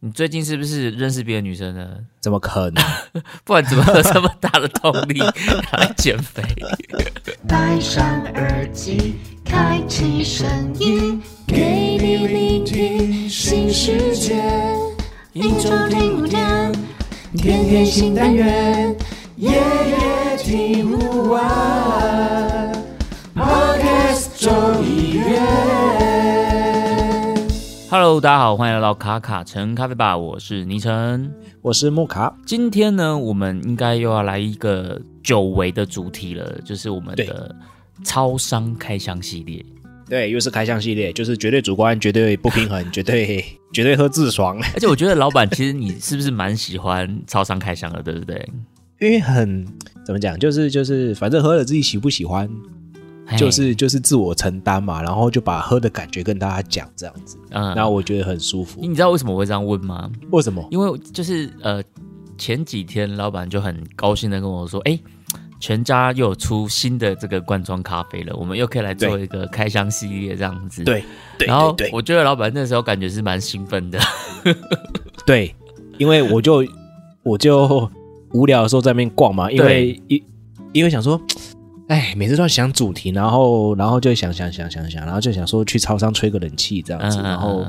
你最近是不是认识别的女生呢？怎么可能？不然怎么有这么大的动力 来减肥？戴上耳机，开启声音，给你聆听新世界。一周听五天，天天新单元，夜夜听不完。Hello，大家好，欢迎来到卡卡城咖啡吧，我是倪晨。我是木卡，今天呢，我们应该又要来一个久违的主题了，就是我们的超商开箱系列。对，又是开箱系列，就是绝对主观、绝对不平衡、绝对绝对喝自爽，而且我觉得老板，其实你是不是蛮喜欢超商开箱的，对不对？因为很怎么讲，就是就是，反正喝了自己喜不喜欢，嘿就是就是自我承担嘛，然后就把喝的感觉跟大家讲这样子，嗯然后我觉得很舒服。你知道为什么我会这样问吗？为什么？因为就是呃，前几天老板就很高兴的跟我说，哎、全家又有出新的这个罐装咖啡了，我们又可以来做一个开箱系列这样子。，对对然后我觉得老板那时候感觉是蛮兴奋的。对，因为我就我就无聊的时候在那边逛嘛，因为因因为想说，哎，每次都要想主题，然后然后就想想想想想，然后就想说去超商吹个冷气这样子，然后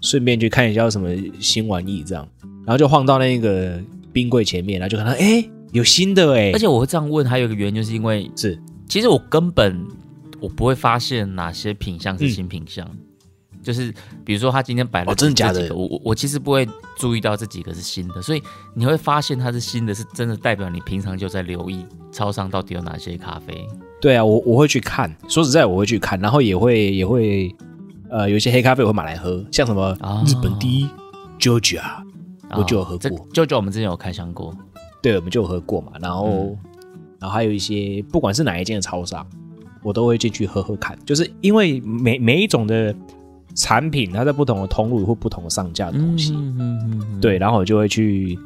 顺便去看一下有什么新玩意这样，然后就晃到那个冰柜前面，然后就看到哎有新的哎，而且我会这样问，还有一个原因，就是因为是。其实我根本我不会发现哪些品相是新品相。就是比如说，他今天摆了真的假的我我我其实不会注意到这几个是新的，所以你会发现它是新的，是真的代表你平常就在留意超商到底有哪些咖啡。对啊，我我会去看，说实在我会去看，然后也会也会呃有一些黑咖啡我会买来喝，像什么哦日本第一 Georgia，我就有喝过，Georgia 我们之前有开箱过，对，我们就有喝过嘛。然后，嗯然后还有一些不管是哪一间的超商，我都会进去喝喝看，就是因为每每一种的产品，它在不同的通路或不同的上架的东西，嗯嗯嗯对，然后我就会去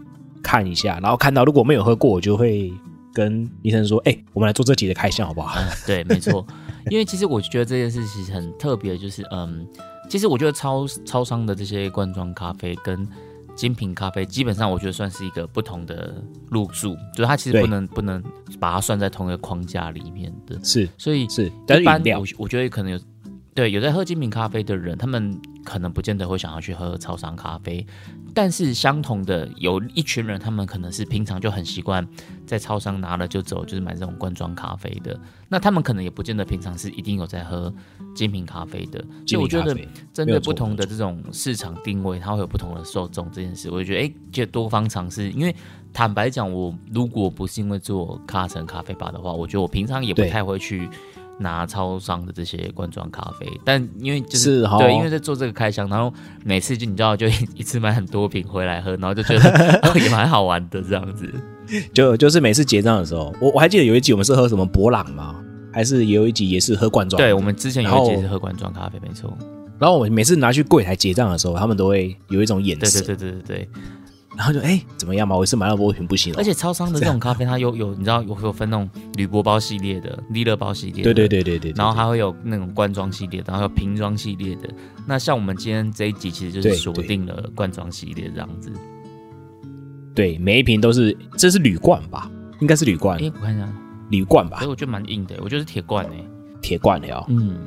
看一下，然后看到如果没有喝过，我就会跟医生说，哎、我们来做这集的开箱好不好？对，没错。因为其实我觉得这件事其实很特别，就是嗯，其实我觉得超超商的这些罐装咖啡跟精品咖啡，基本上我觉得算是一个不同的路数，就是它其实不能不能把它算在同一个框架里面的。是所以是，但是一般饮料我我觉得可能有对有在喝精品咖啡的人，他们可能不见得会想要去喝超商咖啡，但是相同的有一群人，他们可能是平常就很习惯在超商拿了就走，就是买这种罐装咖啡的。那他们可能也不见得平常是一定有在喝精品咖啡的，所以我觉得品咖啡针没有错对不同的这种市场定位，它会有不同的受众这件事，我就觉得哎，就多方尝试。因为坦白讲，我如果不是因为做卡城咖啡吧的话，我觉得我平常也不太会去拿超商的这些罐装咖啡。但因为就是是哦对，因为在做这个开箱，然后每次就你知道，就 一次买很多瓶回来喝，然后就觉得、哦也蛮好玩的这样子。就就是每次结账的时候，我我还记得有一集我们是喝什么博朗吗？还是有一集也是喝罐装？对，我们之前有一集是喝罐装咖啡，没错。然后我每次拿去柜台结账的时候，他们都会有一种眼对神，对对对对对。然后就哎、怎么样嘛？我一次买到波瓶不行哦，而且超商的这种咖啡，它有有你知道有有分那种铝箔包系列的、利乐包系列的，对对对对对，对然后还会有那种罐装系列的，然后有瓶装系列的。那像我们今天这一集，其实就是对锁定了罐装系列这样子。对每一瓶都是，这是铝罐吧？应该是铝罐哎，，我看一下，铝罐吧所以，我觉得蛮硬的，我觉得是铁罐诶。铁罐的哦。嗯，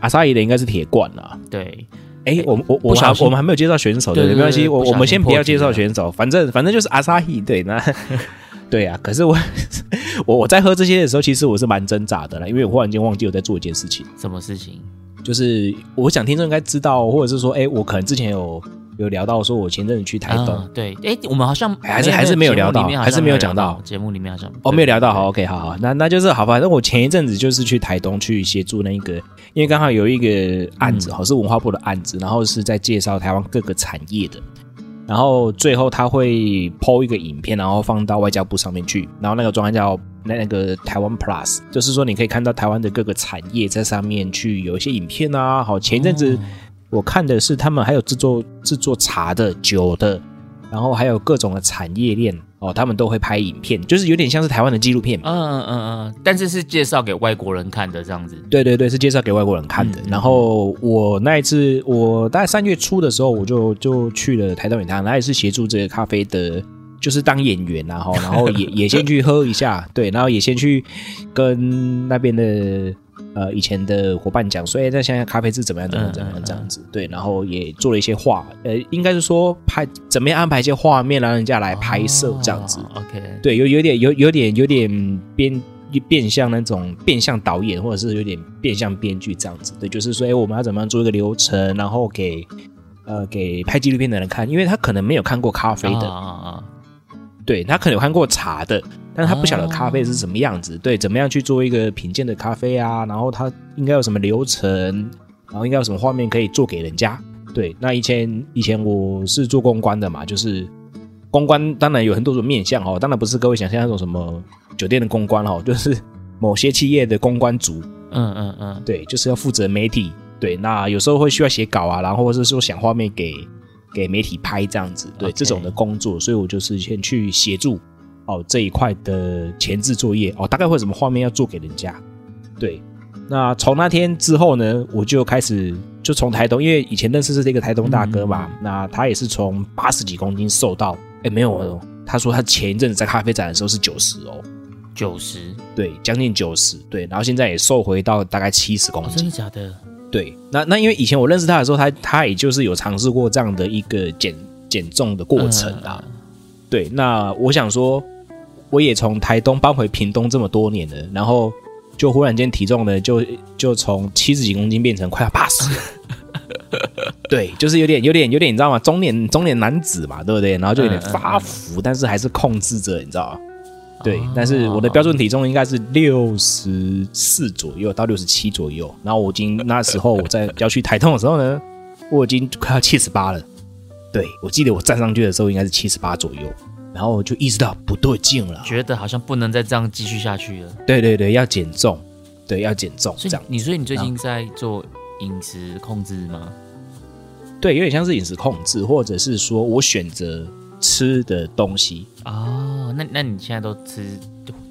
阿萨伊的应该是铁罐啊。对，哎，我们我我我们还没有介绍选手，对没关系，我我们先不要介绍选手，反正反正就是阿萨希，对，那 对啊。可是我 我我在喝这些的时候，其实我是蛮挣扎的啦，因为我忽然间忘记我在做一件事情。什么事情？就是我想听众应该知道，或者是说，哎，我可能之前有有聊到，说我前阵子去台东，啊对，哎，我们好像还是还是没有聊到还是没有聊讲到。节目里面好像哦，没有聊到，好，OK，好好，那那就是好，反正我前一阵子就是去台东去协助那一个，因为刚好有一个案子，嗯。好、是文化部的案子，然后是在介绍台湾各个产业的，然后最后他会抛一个影片，然后放到外交部上面去，然后那个专案叫那那个台湾 Plus，就是说你可以看到台湾的各个产业在上面去有一些影片啊，好，前一阵子哦我看的是他们还有制作制作茶的、酒的，然后还有各种的产业链，哦，他们都会拍影片，就是有点像是台湾的纪录片。嗯嗯嗯嗯，但是是介绍给外国人看的这样子。对对对，是介绍给外国人看的。然后我那一次，我大概三月初的时候，我就就去了台东饮堂，那也是协助这个咖啡的，就是当演员然后然后也 也先去喝一下，对，然后也先去跟那边的呃以前的伙伴讲说，哎，那现在咖啡是怎么样怎么样怎么样这样子，对，然后也做了一些画，呃，应该是说拍怎么样安排一些画面，让人家来拍摄这样子。哦 OK，对，有有点有有点有点变变相那种变相导演，或者是有点变相编剧这样子。对，就是说，哎，我们要怎么样做一个流程，然后给呃给拍纪录片的人看，因为他可能没有看过咖啡的，啊啊啊。对他可能有看过茶的，但是他不晓得哦咖啡是什么样子，对，怎么样去做一个品鉴的咖啡啊，然后他应该有什么流程，然后应该有什么画面可以做给人家。对，那以前以前我是做公关的嘛，就是公关当然有很多种面向哦，当然不是各位想象那种什么酒店的公关哦，就是某些企业的公关组，嗯嗯嗯，对，就是要负责媒体，对，那有时候会需要写稿啊，然后或者是说想画面给给媒体拍这样子，对这种的工作，所以我就是先去协助哦这一块的前置作业哦，大概会有什么画面要做给人家，对。那从那天之后呢，我就开始就从台东，因为以前认识是这个台东大哥嘛，那他也是从八十几公斤瘦到，哎没有哦，他说他前一阵子在咖啡展的时候是九十哦，九十，对，将近九十，对，然后现在也瘦回到大概七十公哦，斤真的，假的？对，那那因为以前我认识他的时候，他他也就是有尝试过这样的一个减减重的过程啊。嗯对，那我想说，我也从台东搬回屏东这么多年了，然后就忽然间体重呢，就就从七十几公斤变成快要八十。对，就是有点有点有点，你知道吗？中年中年男子嘛，对不对？然后就有点嗯嗯发福，但是还是控制着，你知道吗？对哦，但是我的标准体重应该是六十四左右到六十七左右，然后我已经那时候我在要去台东的时候呢，我已经快要七十八了。对，我记得我站上去的时候应该是七十八左右，然后我就意识到不对劲了。觉得好像不能再这样继续下去了。对对对，要减重，对，要减重这样。所以你，所以你最近在做饮食控制吗？对，有点像是饮食控制，或者是说我选择吃的东西，哦，那那你现在都吃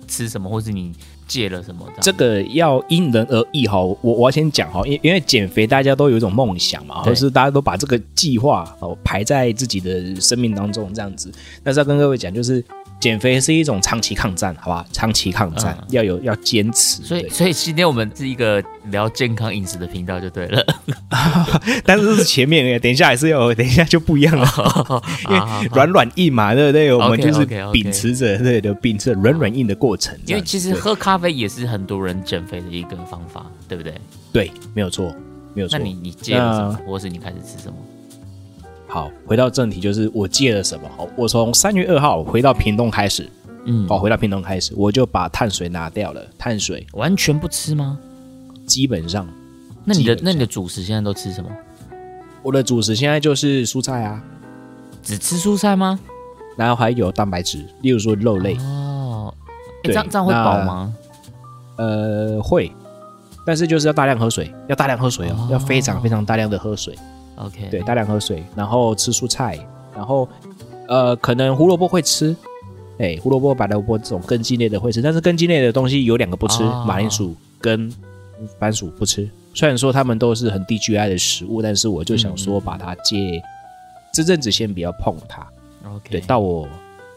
吃什么，或是你戒了什么？这个要因人而异哈。我我要先讲哈，因因为减肥大家都有一种梦想嘛，对或是大家都把这个计划哦排在自己的生命当中这样子。但是要跟各位讲，就是减肥是一种长期抗战，好吧？长期抗战、嗯要有要坚持。所以，所以今天我们是一个聊健康饮食的频道就对了。但是是前面的，等一下还是要，等一下就不一样了。因为软软硬嘛，对不对？我们就是秉持着对的，秉持着软软硬的过程。因为其实喝咖啡也是很多人减肥的一个方法，对不对？对，没有错，没有错。那你你戒了什么，或是你开始吃什么？好，回到正题，就是我戒了什么？好，我从三月二号回到屏东开始，嗯，哦，回到屏东开始，我就把碳水拿掉了。碳水完全不吃吗？基本上，那你的那你的主食现在都吃什么？我的主食现在就是蔬菜啊，只吃蔬菜吗？然后还有蛋白质，例如说肉类，哦，这样这样会饱吗？呃，会，但是就是要大量喝水，要大量喝水哦，哦要非常非常大量的喝水，OK，对，大量喝水，然后吃蔬菜，然后呃，可能胡萝卜会吃。哎，胡萝卜、白萝卜这种根茎类的会吃，但是根茎类的东西有两个不吃，哦马铃薯跟番薯不吃。虽然说他们都是很低 GI 的食物，但是我就想说把它戒，这阵子先不要碰它。OK，对，到我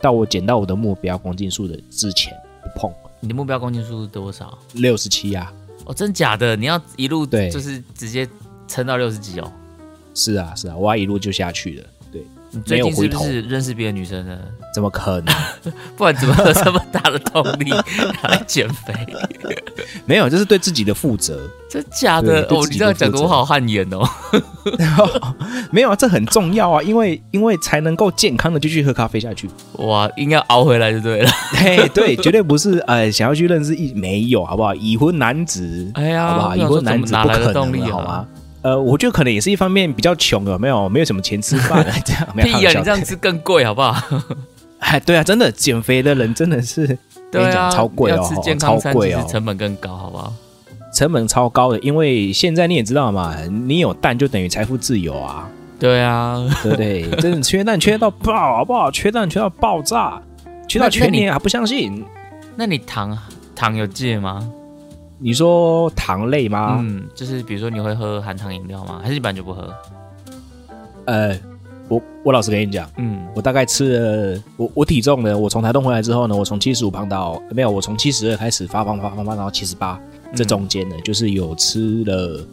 到我减到我的目标公斤数的之前不碰。你的目标公斤数是多少？六十七呀，哦，真假的？你要一路对就是直接撑到六十几哦？是啊是啊，我要一路就下去了。对，你最近是不是认识别的女生呢？怎么可能？不然怎么有这么大的动力 来减肥？没有，这是对自己的负责。真假的？哦，你这样讲的我好汗颜哦。没有啊，这很重要啊，因为因为才能够健康的继续喝咖啡下去。哇，应该熬回来就对了。嘿，对，绝对不是呃想要去认识一没有，好不好？已婚男子，哎呀，好不好？已婚男子不可能？好吗？呃，我觉得可能也是一方面比较穷，有没有？没有什么钱吃饭，这样没有屁呀、开玩笑你这样吃更贵好不好？哎，对啊，真的减肥的人真的是跟对啊，你讲超贵哦超贵哦成本更高，好不好？成本超高的，因为现在你也知道嘛，你有蛋就等于财富自由啊，对啊，对不对？真的缺蛋缺到爆，好不好？缺蛋缺到爆炸。缺到全年还不相信？那你糖糖有戒吗？你说糖类吗？嗯，就是比如说你会喝含糖饮料吗？还是一般就不喝？呃，我我老实跟你讲，嗯，我大概吃了，我我体重呢，我从台东回来之后呢，我从七十五胖到没有，我从七十二开始发胖发胖发胖到七十八，这中间呢，就是有吃了，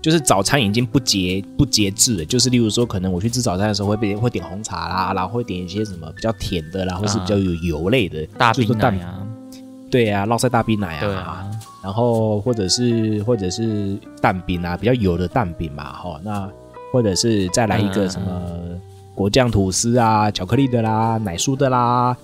就是早餐已经不节不节制了，就是例如说，可能我去吃早餐的时候会被会点红茶啦，然后会点一些什么比较甜的啦，或是比较有油类的，大冰奶啊，对啊，烙晒大冰奶啊，啊，然后或者是或者是蛋饼啊，比较油的蛋饼嘛，哈，那或者是再来一个什么果酱吐司啊，巧克力的啦，奶酥的啦，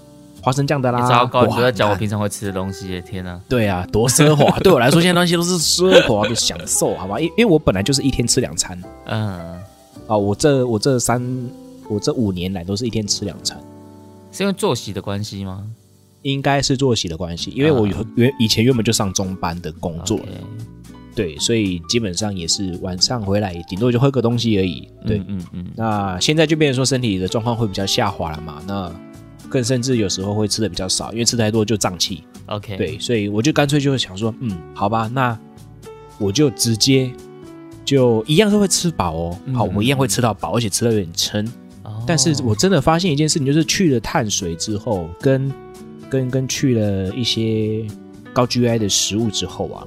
花生酱的啦，糟糕，你哇都在讲我平常会吃的东西，天哪！对啊，多奢华！对我来说，现在东西都是奢华的享受，好吧？因因为我本来就是一天吃两餐嗯，啊，我这我这三我这五年来都是一天吃两餐，是因为作息的关系吗？应该是作息的关系，因为我原以前原本就上中班的工作对，所以基本上也是晚上回来，顶多就喝个东西而已。对，嗯嗯嗯，那现在就变成说身体的状况会比较下滑了嘛，那更甚至有时候会吃的比较少，因为吃太多就胀气。OK，，对，所以我就干脆就想说，嗯，好吧，那我就直接就一样是会吃饱哦。嗯好，我一样会吃到饱，而且吃的有点撑。哦但是我真的发现一件事情，就是去了碳水之后，跟跟跟去了一些高 GI 的食物之后啊，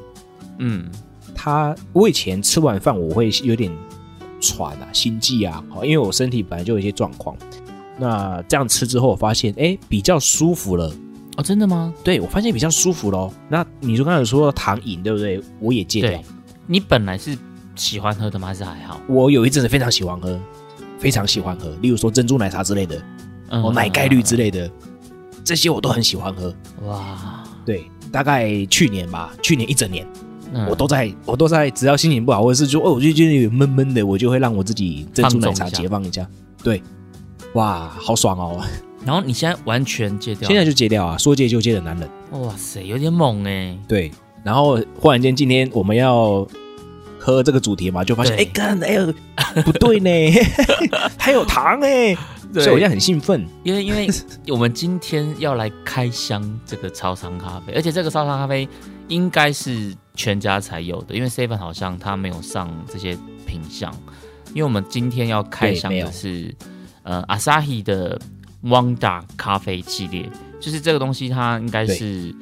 嗯他我以前吃完饭我会有点喘啊、心悸啊，好，因为我身体本来就有一些状况。那这样吃之后，我发现哎比较舒服了，哦，真的吗？对我发现比较舒服喽。那你说刚才说糖饮对不对？我也戒掉，，你本来是喜欢喝的吗？还是还好？我有一阵子非常喜欢喝，非常喜欢喝，例如说珍珠奶茶之类的，嗯哦奶盖绿之类的，这些我都很喜欢喝。哇，对，大概去年吧，去年一整年，嗯我都在，我都在，只要心情不好，或者是说，哦，我就觉得有闷闷的，我就会让我自己珍珠奶茶解放一下。对，哇，好爽哦！然后你现在完全戒掉，现在就戒掉啊，说戒就戒的男人。哇塞，有点猛哎，对，然后忽然间今天我们要喝这个主题嘛，就发现，对哎，干，哎呦，不对呢，还有糖哎，对所以我现在很兴奋。因为因为我们今天要来开箱这个超商咖啡，而且这个超商咖啡应该是全家才有的，因为 Seven 好像它没有上这些品相。因为我们今天要开箱的是呃 Asahi 的 Wanda 咖啡系列，就是这个东西它应该是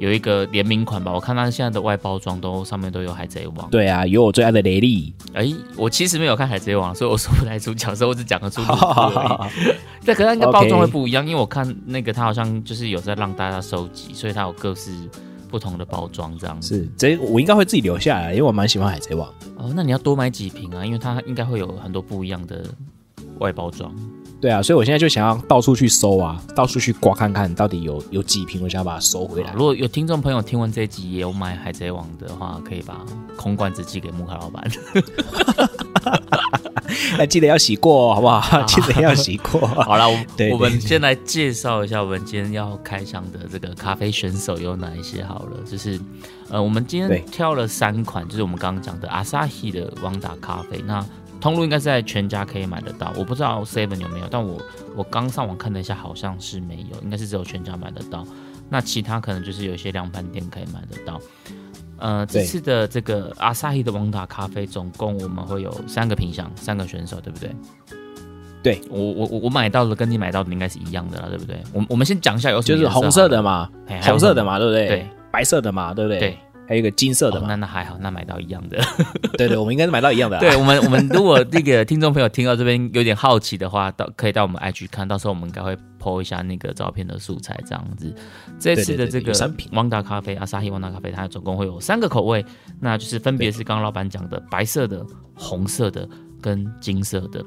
有一个联名款吧？我看它现在的外包装都上面都有海贼王。对啊，有我最爱的雷利，哎，我其实没有看海贼王，所以我说不太出角色，我只讲得出。对，可是它应该包装会不一样，因为我看那个它好像就是有在让大家收集，所以它有各式不同的包装这样子。是这我应该会自己留下来，因为我蛮喜欢海贼王。哦，那你要多买几瓶啊，因为它应该会有很多不一样的外包装。对啊，所以我现在就想要到处去搜啊，到处去刮看看到底有有几瓶，我想要把它收回来。如果有听众朋友听完这一集也有买海贼王的话，可以把空罐子寄给木卡老板。哎，记得要洗过，好不好？记得要洗过。好了，我对我们先来介绍一下我们今天要开箱的这个咖啡选手有哪一些好了。就是呃，我们今天挑了三款，就是我们刚刚讲的阿 Sahi 的旺达咖啡。那通路应该是在全家可以买得到，我不知道 Seven 有没有，但我我刚上网看了一下，好像是没有，应该是只有全家买得到。那其他可能就是有一些量贩店可以买得到。呃，这次的这个阿萨希的王达咖啡，总共我们会有三个品相，三个选手，对不对？对我我我我买到的跟你买到的应该是一样的啦，对不对？我我们先讲一下有什就是么颜色红色的，嘛，红色的嘛，对不对？对，白色的嘛，对不对？对，还有一个金色的哦，那那还好，那买到一样的。对对，我们应该是买到一样的啊。对我们，我们如果那个听众朋友听到这边有点好奇的话，到可以到我们 IG 看，到时候我们应该会 po 一下那个照片的素材，这样子。这次的这个有三瓶旺达咖啡，阿萨希旺达咖啡，它总共会有三个口味，那就是分别是刚刚老板讲的白色的、红色的跟金色的。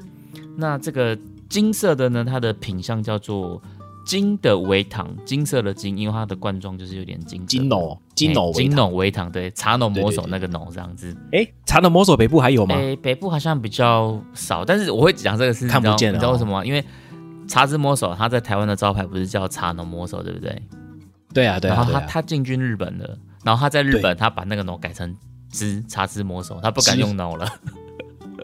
那这个金色的呢，它的品相叫做金的微糖，金色的金，因为它的罐装就是有点金色金瓏，金浓金瓏金瓏。瓏微糖，对，茶农魔手那个农这样子。哎，茶浓魔手北部还有吗？北，北部好像比较少，但是我会讲这个是看不见的你知道你知道为哦什么吗？因为茶之魔手他在台湾的招牌不是叫茶农魔手，对不对？对啊，对啊，然后他。他进军日本了，然后他在日本他把那个 no 改成汁茶之魔手，他不敢用 no 了。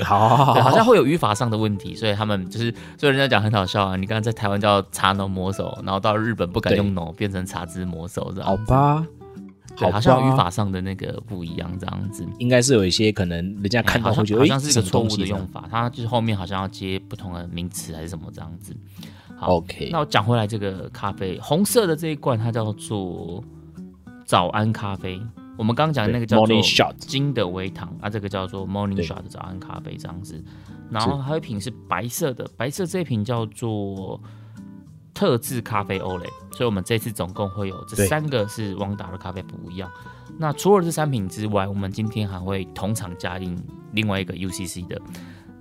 好好好，对，好像会有语法上的问题，所以他们就是，所以人家讲很好笑啊。你刚刚在台湾叫茶农魔手，然后到日本不敢用 no，变成茶之魔手这样。好，吧，对，好好像吧语法上的那个不一样这样子。应该是有一些可能人家看到会觉得，像好像是一个错误的用法，它就是后面好像要接不同的名词还是什么这样子。好 OK，那我讲回来，这个咖啡红色的这一罐，它叫做早安咖啡。我们刚刚讲的那个叫做金的微糖啊，这个叫做 Morning Shot 早安咖啡这样子。然后还有一瓶是白色的，白色这一瓶叫做特制咖啡 Olay。所以我们这次总共会有这三个是汪达的咖啡不一样。那除了这三瓶之外，我们今天还会同场加印另外一个 UCC 的。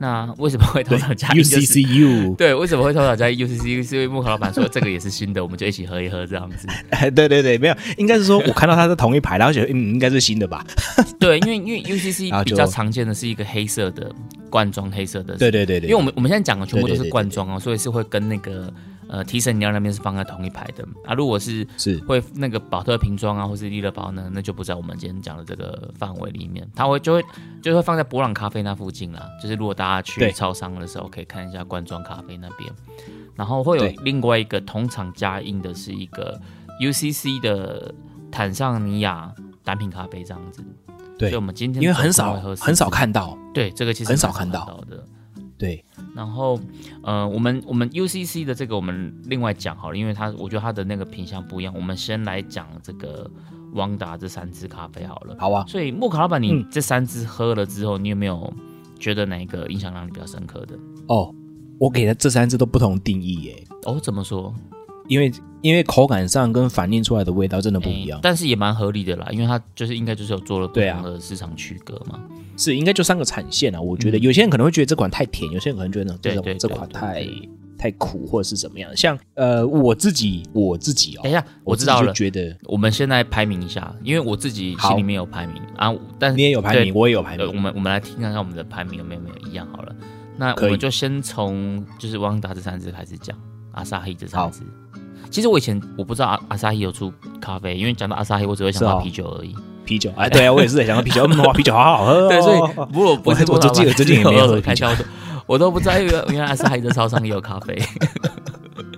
那为什么会同场加印？就是 UCCU，对，为什么会偷偷加 UCCU？是因为木口老板说这个也是新的，我们就一起喝一喝这样子。哎，对对对，没有，应该是说我看到它是同一排，然后觉得嗯，应该是新的吧？对，因为因为 UCC 比较常见的是一个黑色的罐装，黑色的。对对对对，因为我们我们现在讲的全部都是罐装哦，所以是会跟那个呃提神饮料那边是放在同一排的。啊。如果是是。会那个保特瓶装啊，或是利乐包呢，那就不在我们今天讲的这个范围里面，它会就会就会放在博朗咖啡那附近啦。就是如果大家去超商的时候，可以看一下罐装咖啡那边，然后会有另外一个同场加印的是一个 UCC 的坦桑尼亚单品咖啡这样子。对。所以我们今天因为很少很少看到，对这个其实很少看到。到的。对然后，呃，我们我们 UCC 的这个我们另外讲好了，因为它我觉得它的那个品相不一样。我们先来讲这个汪达这三支咖啡好了。好啊，所以木卡老板，你嗯这三支喝了之后，你有没有觉得哪一个印象让你比较深刻的？哦，我给的这三支都不同定义耶，哦，怎么说？因为因为口感上跟反映出来的味道真的不一样诶，但是也蛮合理的啦，因为它就是应该就是有做了不同的市场区隔嘛。是应该就三个产线啊。我觉得嗯有些人可能会觉得这款太甜，有些人可能觉得这种对对这款太太苦或者是怎么样。像呃我自己我自己哦等一，下，我知道了。觉得我们现在排名一下，因为我自己心里面有排名啊，但是你也有排名，我也有排名，我名，们我们来听看看我们的排名有没有没有一样好了。那我们就先从就是汪达这三只开始讲，阿萨黑这三支。其实我以前我不知道阿阿萨希有出咖啡，因为讲到阿萨希，我只会想到啤酒而已。啤酒，哎，对啊，我也是在想到啤酒，啤酒好好喝哦。对，所以不是我我最近我最近也没喝啤酒开销，我 都我都不知道，因为原来阿萨希的超商也有咖啡。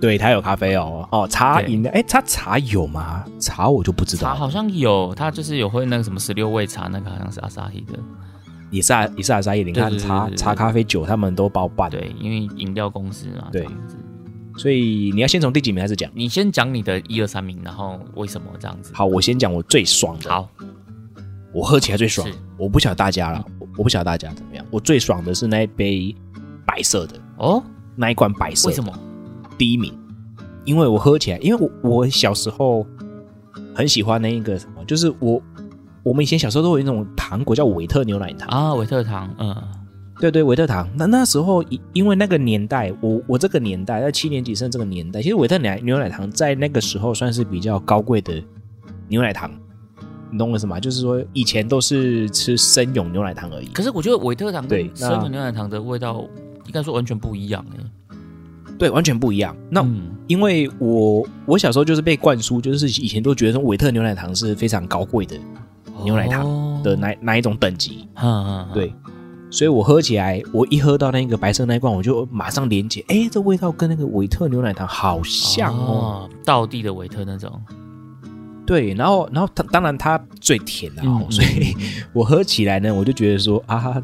对，它有咖啡哦，哦，茶对饮料，哎，它茶有吗？茶我就不知道，茶好像有，它就是有会那个什么十六味茶，那个好像是阿萨希的。也是阿，也是阿沙叶，你看茶茶、咖啡、酒，他们都包办。，对，因为饮料公司嘛，对。所以你要先从第几名开始讲？你先讲你的一二三名，然后为什么这样子？好，我先讲我最爽的。好，我喝起来最爽。我不晓得大家了，我我不晓得大家怎么样。我最爽的是那一杯白色的，哦，那一罐白色。为什？么？第一名，因为我喝起来，因为我我小时候很喜欢那一个什么，就是我我们以前小时候都有一种糖果叫维特牛奶糖。啊，维特糖，嗯，对对，维特糖。那那时候因因为那个年代，我我这个年代在七年级生这个年代，其实维特奶牛奶糖在那个时候算是比较高贵的牛奶糖。你懂我意思吗？就是说以前都是吃生勇牛奶糖而已。可是我觉得维特糖对跟生勇牛奶糖的味道应该说完全不一样哎。对，完全不一样。那、嗯因为我我小时候就是被灌输，就是以前都觉得说维特牛奶糖是非常高贵的牛奶糖哦的哪、哪一种等级。嗯嗯，嗯对，所以我喝起来，我一喝到那个白色那一罐，我就马上连接，哎，这味道跟那个维特牛奶糖好像哦。哦，道地的维特那种，对，然后然后它当然它最甜的、哦嗯所以我喝起来呢，我就觉得说啊，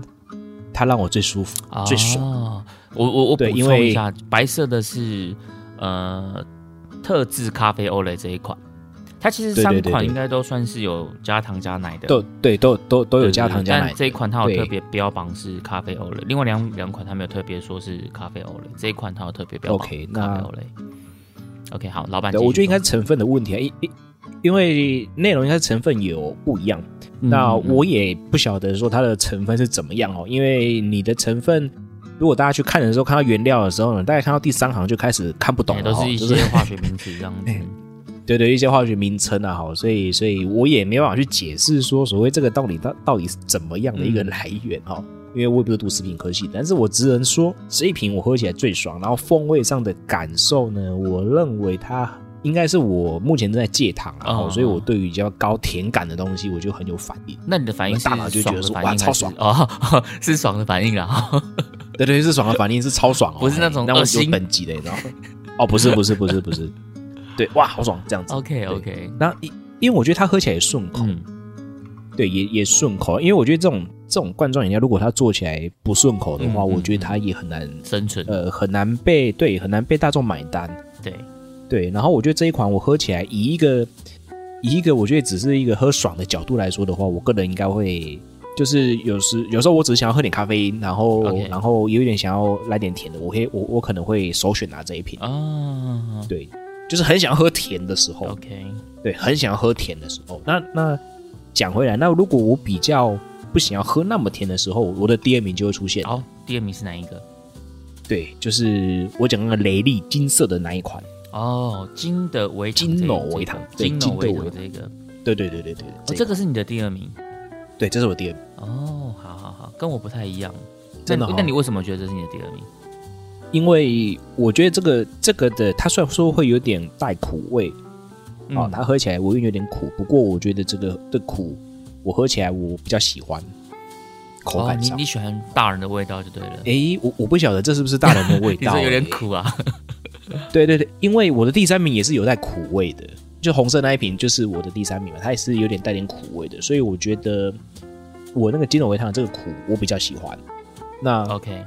它让我最舒服、最爽。哦。我我我补对因为充一下，白色的是呃特制咖啡欧蕾这一款，它其实三款应该都算是有加糖加奶的，都对，都都都有加糖加奶但。这一款它有特别标榜是咖啡欧蕾，另外两两款它没有特别说是咖啡欧蕾，这一款它有特别标榜 OK，咖啡那欧蕾。OK，好，老板我觉得应该是成分的问题啊，因因因为内容应该是成分有不一样。嗯那嗯我也不晓得说它的成分是怎么样哦，因为你的成分，如果大家去看的时候看到原料的时候呢，大家看到第三行就开始看不懂了、都是一就是些化学名词这样子。对对一些化学名称啊，好，所以所以我也没办法去解释说所谓这个到底到到底是怎么样的一个嗯。来源哈、哦，因为我也不是读食品科系的，但是我只能说这一瓶我喝起来最爽，然后风味上的感受呢，我认为它应该是我目前正在戒糖啊，哦。所以我对于比较高甜感的东西，我就很有反应。那你的反应是大脑就觉得说哇超爽。哦，是爽的反应啊。对对，是爽的反应，是超爽哦，不是那种嘿那我恶心。有等级的，你知道吗？哦，不是不是不是不是，对，哇，好爽这样子。OK OK，那因因为我觉得它喝起来也顺口，嗯，对，也也顺口。因为我觉得这种这种罐装饮料，如果它做起来不顺口的话，我觉得它也很难，生存呃，很难被对很难被大众买单。对，对，然后我觉得这一款我喝起来，以一个以一个我觉得只是一个喝爽的角度来说的话，我个人应该会。就是有时有时候我只是想要喝点咖啡因，然后然后有一点想要来点甜的，我会我我可能会首选拿这一瓶。啊对，就是很想要喝甜的时候，，OK，对，很想要喝甜的时候。那那讲回来，那如果我比较不想要喝那么甜的时候，我的第二名就会出现。好，第二名是哪一个？对，就是我讲那个雷利金色的那一款。哦，金的维金诺维糖对金诺维糖这个，对对对对对，哦，这个这个是你的第二名。对，这是我第二名。哦，好好好，跟我不太一样。真的那你为什么觉得这是你的第二名？因为我觉得这个这个的，它虽然说会有点带苦味，嗯哦，它喝起来我有点苦，不过我觉得这个的苦，我喝起来我比较喜欢，口哦，感上。你你喜欢大人的味道就对了。诶，我我不晓得这是不是大人的味道、有点苦啊？对对对，因为我的第三名也是有带苦味的，就红色那一瓶就是我的第三名嘛，它也是有点带点苦味的，所以我觉得我那个金龙维汤这个苦我比较喜欢。那 OK，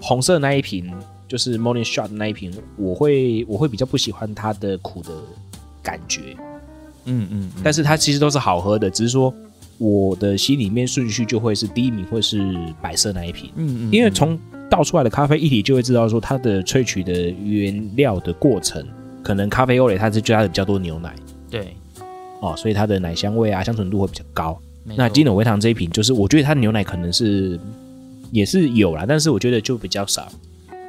红色那一瓶就是 Morning Shot 那一瓶，我会我会比较不喜欢它的苦的感觉，嗯嗯，嗯。但是它其实都是好喝的，只是说我的心里面顺序就会是第一名会是白色那一瓶，嗯嗯，嗯因为从倒出来的咖啡一体就会知道说它的萃取的原料的过程，可能咖啡欧蕾它是加的比较多牛奶对，哦，所以它的奶香味啊、香醇度会比较高。那金纽维糖这一瓶，就是我觉得它的牛奶可能是也是有啦，但是我觉得就比较少，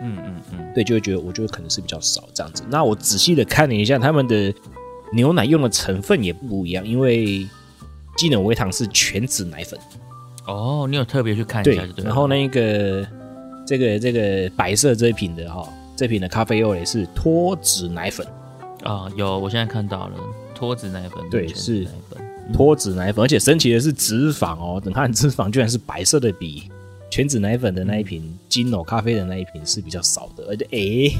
嗯嗯嗯，对，就会觉得我觉得可能是比较少这样子。那我仔细的看了一下，他们的牛奶用的成分也不一样，因为金纽维糖是全脂奶粉，哦，你有特别去看一下就，对。然后那个这个这个白色这一瓶的哈、这瓶的咖啡欧蕾是脱脂奶粉，啊，有，我现在看到了脱脂奶粉，对是奶粉，脱脂奶粉，而且神奇的是脂肪哦，等看脂肪居然是白色的，比全脂奶粉的那一瓶金诺咖啡的那一瓶是比较少的，而且诶。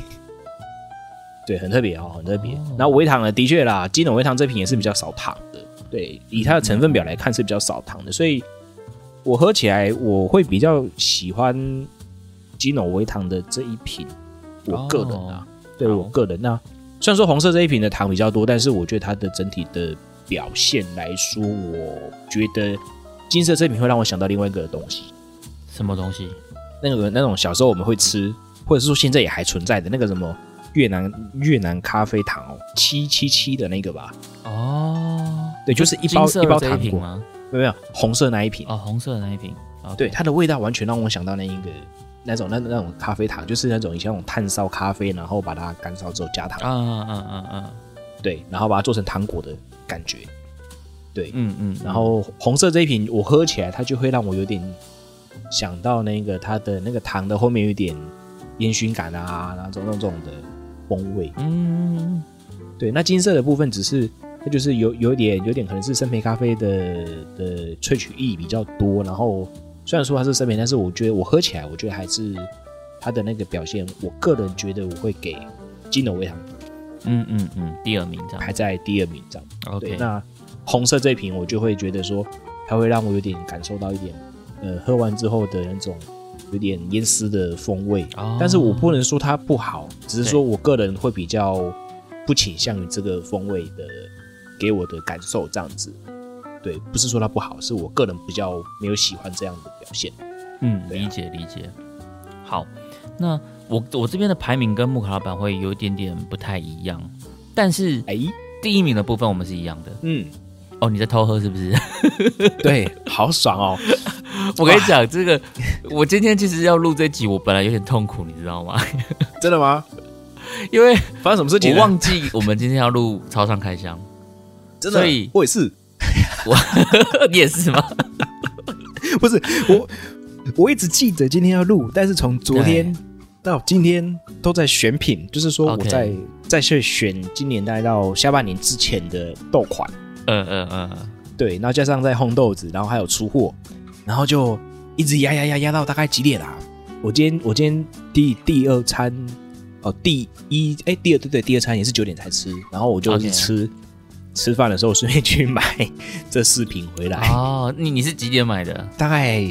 对，很特别哦，很特别。哦然后微糖呢，的确啦，金诺微糖这瓶也是比较少糖的。对，以它的成分表来看是比较少糖的，所以我喝起来我会比较喜欢金诺微糖的这一瓶。我个人啊，对我个人那虽然说红色这一瓶的糖比较多，但是我觉得它的整体的表现来说，我觉得金色这瓶会让我想到另外一个东西，什么东西？那个那种小时候我们会吃，或者是说现在也还存在的那个什么越南越南咖啡糖哦，七七七的那个吧，哦，对，就是一包一包糖果，吗？没有没有红色那一瓶，哦，红色的那一瓶。OK 对，它的味道完全让我想到那一个那种那那种咖啡糖，就是那种以前那种炭烧咖啡，然后把它干烧之后加糖，啊啊啊啊，对，然后把它做成糖果的感觉，对，嗯嗯，然后红色这一瓶我喝起来，它就会让我有点想到那个它的那个糖的后面有点烟熏感啊，然后这种这种的风味。嗯，对，那金色的部分只是它就是有有点有点可能是生焙咖啡的的萃取意比较多，然后虽然说它是生焙，但是我觉得我喝起来，我觉得还是它的那个表现，我个人觉得我会给金牛维糖嗯嗯嗯，第二名这样。排在第二名这样。对，OK，那红色这瓶我就会觉得说，它会让我有点感受到一点，呃，喝完之后的那种有点烟丝的风味。哦但是我不能说它不好，只是说我个人会比较不倾向于这个风味的给我的感受这样子。对，不是说它不好，是我个人比较没有喜欢这样的表现。嗯，啊理解理解。好，那我我这边的排名跟木卡老板会有一点点不太一样，但是哎，第一名的部分我们是一样的。嗯，哦，你在偷喝是不是？对，好爽哦。我跟你讲，这个我今天其实要录这集，我本来有点痛苦，你知道吗？真的吗？因为发生什么事情我？忘记我们今天要录超商开箱，真的所以，我也是。你也是吗？不是我，我一直记得今天要录，但是从昨天到今天都在选品，就是说我在在去选今年大概到下半年之前的豆款，嗯嗯嗯，对，然后加上在烘豆子，然后还有出货，然后就一直压压压压到大概几点啊？我今天我今天第第二餐哦，第一哎第二对对第二餐也是九点才吃，然后我就是吃吃饭的时候顺便去买 这四瓶回来，哦，你你是几点买的？大概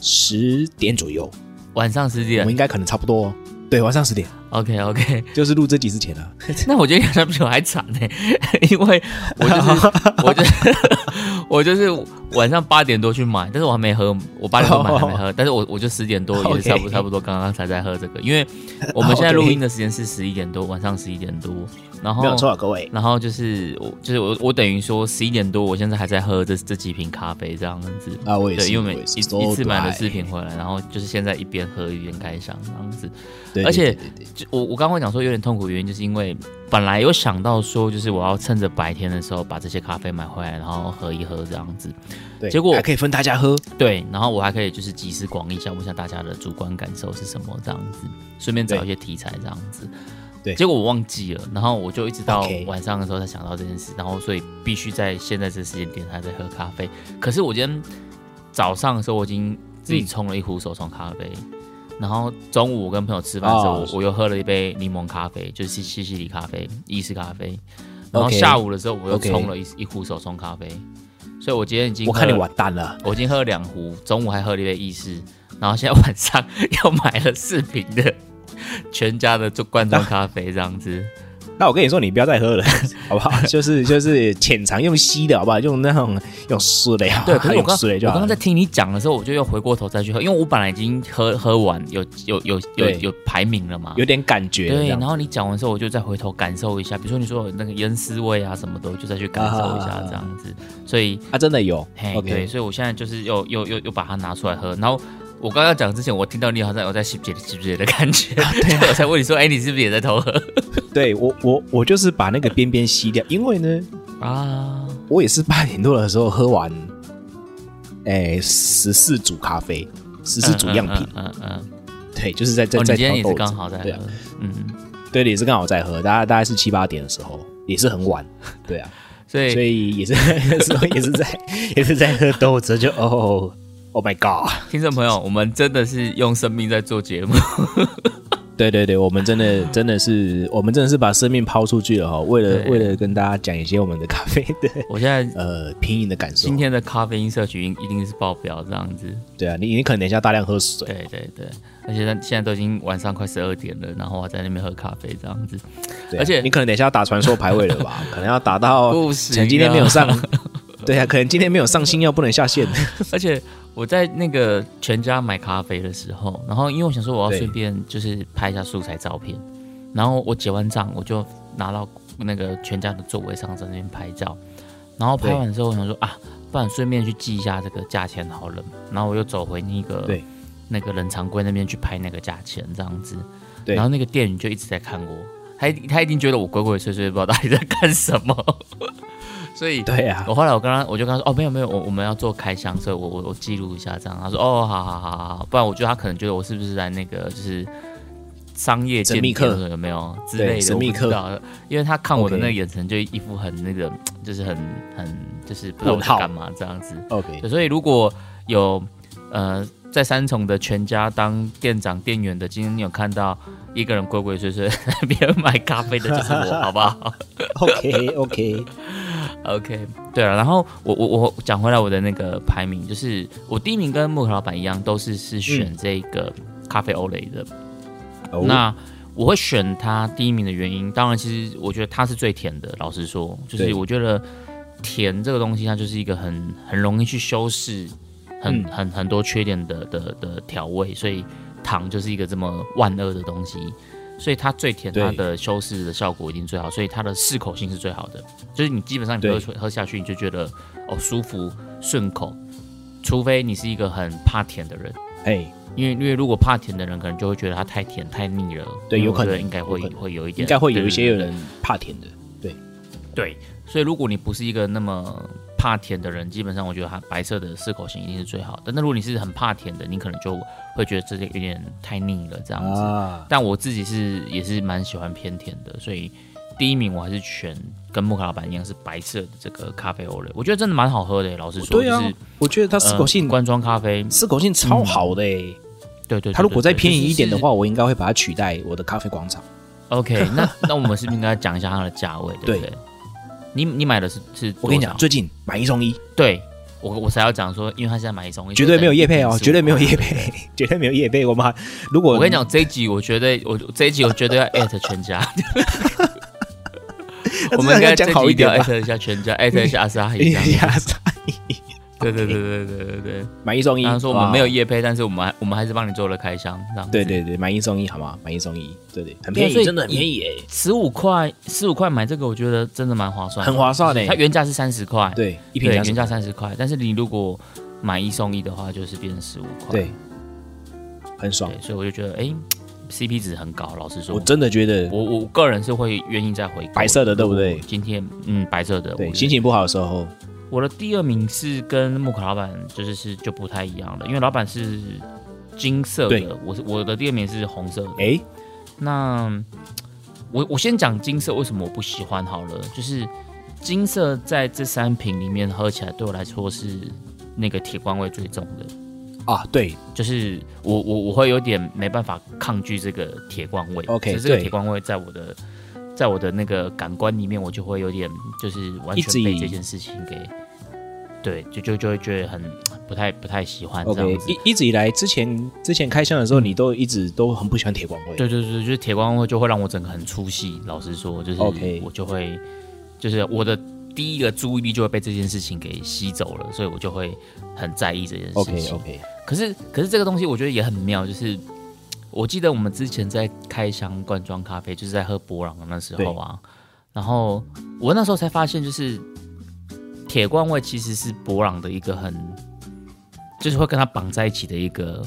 十点左右，晚上十点。我们应该可能差不多，对，晚上十点，？OK OK，就是录这集之前啊。那我觉得他比我还惨呢，因为我就是我就 我就是晚上八点多去买，但是我还没喝，我八点多买还没喝，但是我我就十点多也是差不多差不多刚刚才在喝这个，因为我们现在录音的时间是十一点多，晚上十一点多，然后没有错啊，各位。然后就是我就是我我等于说十一点多，我现在还在喝这这几瓶咖啡这样子。啊，我也对，是，因为我们我也是一一次买了四，瓶回来，然后就是现在一边喝一边开箱这样子。对，对而且我我刚刚会讲说有点痛苦的原因，就是因为本来有想到说，就是我要趁着白天的时候把这些咖啡买回来，然后喝一喝这样子。对结果还可以分大家喝，对，然后我还可以就是集思广益一下，问一下大家的主观感受是什么这样子，顺便找一些题材这样子。对结果我忘记了，然后我就一直到晚上的时候才想到这件事，然后所以必须在现在这时间点还在喝咖啡。可是我今天早上的时候我已经自己冲了一壶手冲咖啡，然后中午我跟朋友吃饭的时候，哦我我又喝了一杯柠檬咖啡，就是西西西里咖啡、意式咖啡。然后 OK 下午的时候，我又 OK 冲了一一壶手冲咖啡，所以我今天已经我看你喝了完蛋了。我已经喝了两壶，中午还喝了一杯意式，然后现在晚上 又买了四瓶的全家的就罐装咖啡这样子。那我跟你说，你不要再喝了，好不好？就是就是浅尝用吸的好不好？用那种用湿的呀，对，可是我刚湿的就好我刚刚在。听你讲的时候，我就又回过头再去喝，因为我本来已经喝喝完，有有有有有排名了嘛。有点感觉对，然后你讲完之后，我就再回头感受一下，比如说你说有那个烟丝味啊什么的，我就再去感受一下啊这样子。所以，啊，真的有嘿，对，OK，所以我现在就是又又又又把它拿出来喝，然后。我刚刚讲之前，我听到你好像有在吸姐吸姐的感觉，对、我才问你说，哎、你是不是也在偷喝对我我我就是把那个边边吸掉，因为呢，啊？我也是八点多的时候喝完，哎，十四组咖啡，十四组样品，嗯嗯嗯。嗯对，就是在在哦，在今天也是调豆子刚好在喝对啊，，嗯，对，也是刚好在喝，大概大概是七八点的时候，也是很晚，对啊，所以所以也是那时候也是在也是在喝豆子，就哦，Oh my God！听众朋友，我们真的是用生命在做节目，对对对，我们真的真的是，我们真的是把生命抛出去了哈，为了为了跟大家讲一些我们的咖啡 的我现在呃品饮的感受今。天的咖啡因摄取一定是爆表这样子，对啊，你你可能等一下大量喝水，对对对，而且现在都已经晚上快十二点了，然后我在那边喝咖啡这样子，对啊而且你可能等一下要打传说排位了吧？可能要打到不行啊可能今天没有上，对啊，可能今天没有上星耀不能下线。而且我在那个全家买咖啡的时候，然后因为我想说我要顺便就是拍一下素材照片，然后我结完账我就拿到那个全家的座位上在那边拍照，然后拍完之后我想说啊，不然顺便去记一下这个价钱好了，然后我又走回那个对。那个冷藏柜那边去拍那个价钱这样子，对。然后那个店员就一直在看我，他一他一定觉得我鬼鬼祟祟，不知道到底在干什么，所以对啊，我后来我跟他，我就跟他说，哦，没有没有，我我们要做开箱，所以我我我记录一下这样。他说，哦，好好好好好，不然我觉得他可能觉得我是不是在那个就是商业间谍神秘客有没有之类的，对神秘客我不知道，因为他看我的那个眼神就一副很那个，就是很很就是不知道我在干嘛这样子。OK，所以如果有呃在三重的全家当店长店员的，今天你有看到一个人鬼鬼祟祟边买咖啡的，就是我，好不好？OK OK，OK，对了，然后我我我讲回来我的那个排名，就是我第一名跟木克老板一样，都是是选这个咖啡欧蕾的。哦那我会选它第一名的原因，当然其实我觉得它是最甜的。老实说，就是我觉得甜这个东西，它就是一个很很容易去修饰很、嗯很很多缺点的的的调味，所以糖就是一个这么万恶的东西。所以它最甜，它的修饰的效果一定最好，所以它的适口性是最好的。就是你基本上你喝出喝下去，你就觉得哦舒服顺口，除非你是一个很怕甜的人。哎，因为因为如果怕甜的人，可能就会觉得它太甜太腻了。对有可能应该会会有一点，应该会有一些对对对。人怕甜的，对。对，所以如果你不是一个那么怕甜的人，基本上我觉得它白色的适口性一定是最好的。那如果你是很怕甜的，你可能就会觉得这个有点太腻了这样子。啊，但我自己是也是蛮喜欢偏甜的，所以第一名我还是选跟木卡老板一样是白色的这个咖啡欧蕾，我觉得真的蛮好喝的。老实说，对啊就是我觉得它适口性呃罐装咖啡，适口性超好的诶。对对对它如果再便宜一点的，就是话，我应该会把它取代我的咖啡广场。OK，那那我们是不是应该讲一下它的价位，对不对？你你买的是是我跟你讲，最近买一送一，对我我才要讲说，因为他现在买一送一，绝对没有叶配哦，绝对没有叶配，绝对没有叶配。我们如果我跟你讲，这一集我绝对我这一集我绝对要艾特全家，我们应该讲好一点艾。特一下全家，艾特一下阿萨伊这样子。呀，对对对对对对对。买一送一。他说我们没有夜配，但是我们还我们还是帮你做了开箱，这样子。对对对，买一送一好吗？买一送一，对对，很便宜，真的很便宜诶，十五块十五块买这个，我觉得真的蛮划算，很划算它。原价是三十块，对，一一瓶原价三十块，但是你如果买一送一的话，就是变成十五块。对，很爽对，。所以我就觉得哎，CP 值很高。老实说，我真的觉得，我我个人是会愿意再回购白色的对不对今天嗯，白色的，对心情不好的时候，我的第二名是跟木可老板就是是就不太一样了，因为老板是金色的，我是我的第二名是红色的。哎，那我我先讲金色为什么我不喜欢好了，就是金色在这三瓶里面喝起来对我来说是那个铁罐味最重的。啊，对，就是我我我会有点没办法抗拒这个铁罐味 OK，这个铁罐味在我的在我的那个感官里面，我就会有点就是完全被这件事情给对，就就就会觉得很不太不太喜欢这样子。一一直以来，之前之前开箱的时候，你都一直都很不喜欢铁光会。对对对，就是铁光会就会让我整个很出戏。老实说，就是我就会就是我的第一个注意力就会被这件事情给吸走了，所以我就会很在意这件事情。OK OK，可是可是这个东西我觉得也很妙，就是我记得我们之前在开箱罐装咖啡，就是在喝博朗的那时候啊，然后我那时候才发现，就是铁罐味其实是博朗的一个很，就是会跟它绑在一起的一个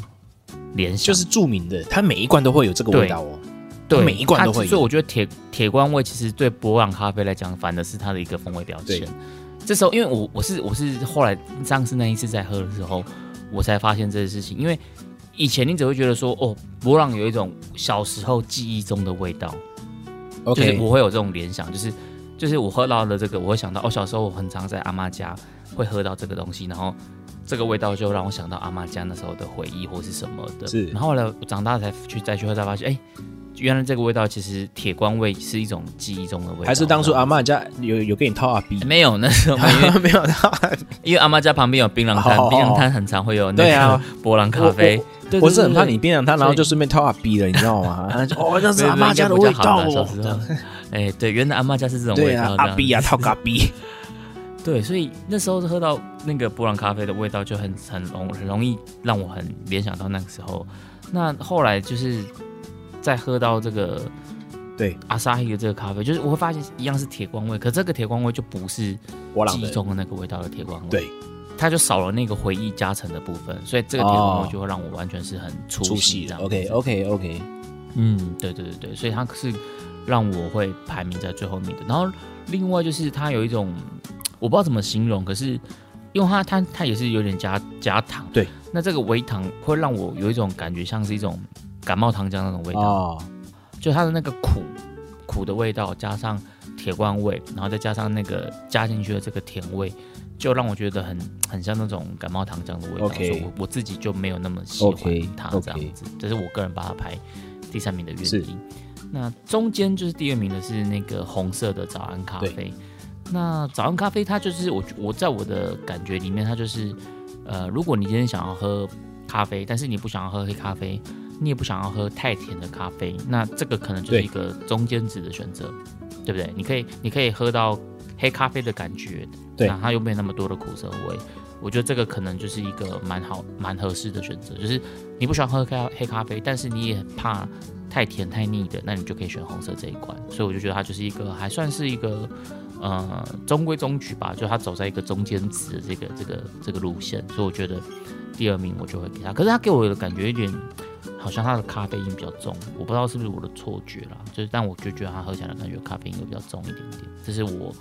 联想，就是著名的，它每一罐都会有这个味道哦。对每一罐都会有所以我觉得铁铁罐味其实对博朗咖啡来讲，反而是它的一个风味标签。这时候，因为我我是我是后来上次那一次在喝的时候，我才发现这个事情。因为以前你只会觉得说，哦，博朗有一种小时候记忆中的味道，就是我会有这种联想，就是就是我喝到了这个，我会想到哦，小时候我很常在阿妈家会喝到这个东西，然后这个味道就让我想到阿妈家那时候的回忆或是什么的。是。然后后来我长大才去再去喝，才发现，哎，原来这个味道其实铁观味是一种记忆中的味道。还是当初阿嬷家有有给你掏阿鼻没有那时候 没有 因为阿 B。因为阿妈家旁边有槟榔摊，哦槟榔摊很常会有那个 波浪咖啡。对我是很怕。你槟榔摊，然后就顺便掏阿 B 了，你知道吗？哦，那是阿妈家的味道哦。小时候，哎，对，原来阿妈家是这种味道啊，。阿 B 啊，这样子套阿 B。对，所以那时候喝到那个波朗咖啡的味道，就很很容很容易让我很联想到那个时候。那后来就是再喝到这个对。阿萨希的这个咖啡，就是我会发现一样是铁观味，可这个铁观味就不是记忆中的那个味道的铁观味，对，它就少了那个回忆加成的部分，所以这个铁观哦味就会让我完全是很出出戏戏了。这样。OK OK OK，嗯，对对对对，所以它是让我会排名在最后面的。然后另外就是它有一种我不知道怎么形容，可是因为它它它也是有点加加糖，对，那这个微糖会让我有一种感觉，像是一种感冒糖浆那种味道，哦，就它的那个苦苦的味道，加上铁罐味，然后再加上那个加进去的这个甜味。就让我觉得很很像那种感冒糖浆的味道所以我我自己就没有那么喜欢它这样子这是我个人把它排第三名的原因。那中间就是第二名的是那个红色的早安咖啡。那早安咖啡它就是我我在我的感觉里面，它就是呃，如果你今天想要喝咖啡，但是你不想要喝黑咖啡，你也不想要喝太甜的咖啡，那这个可能就是一个中间值的选择，对不对？你可以你可以喝到黑咖啡的感觉，对那它又没有那么多的苦涩味。我觉得这个可能就是一个蛮好、蛮合适的选择，就是你不喜欢喝黑黑咖啡，但是你也很怕太甜太腻的，那你就可以选红色这一款。所以我就觉得它就是一个还算是一个呃中规中矩吧，就它走在一个中间值的这个这个这个路线，所以我觉得第二名我就会给他。可是他给我的感觉有点好像它的咖啡因比较重，我不知道是不是我的错觉啦，就是但我就觉得它喝起来的感觉咖啡因会比较重一点点，这是我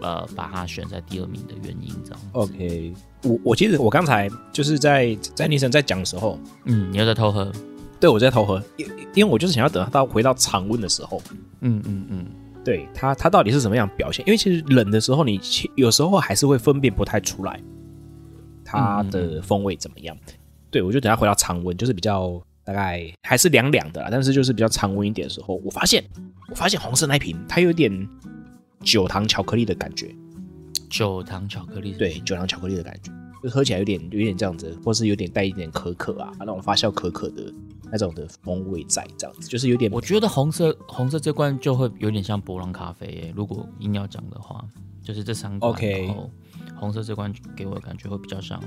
呃把它选在第二名的原因，这样。OK，我我其实我刚才就是在在尼森在讲的时候，嗯，你又在偷喝？对我在偷喝，因因为我就是想要等它到回到常温的时候，嗯嗯嗯，对它它到底是什么样表现？因为其实冷的时候，你其有时候还是会分辨不太出来它的风味怎么样。对我就等它回到常温，就是比较大概还是凉凉的啦，但是就是比较常温一点的时候，我发现我发现红色那一瓶它有点酒糖巧克力的感觉，酒糖巧克力，对，酒糖巧克力的感觉，就喝起来有点有点这样子，或是有点带一点可可啊，那种发酵可可的那种的风味在，这样子就是有点我觉得红色红色这罐就会有点像博朗咖啡耶。如果硬要讲的话，就是这三罐 OK 然后红色这罐给我的感觉会比较像，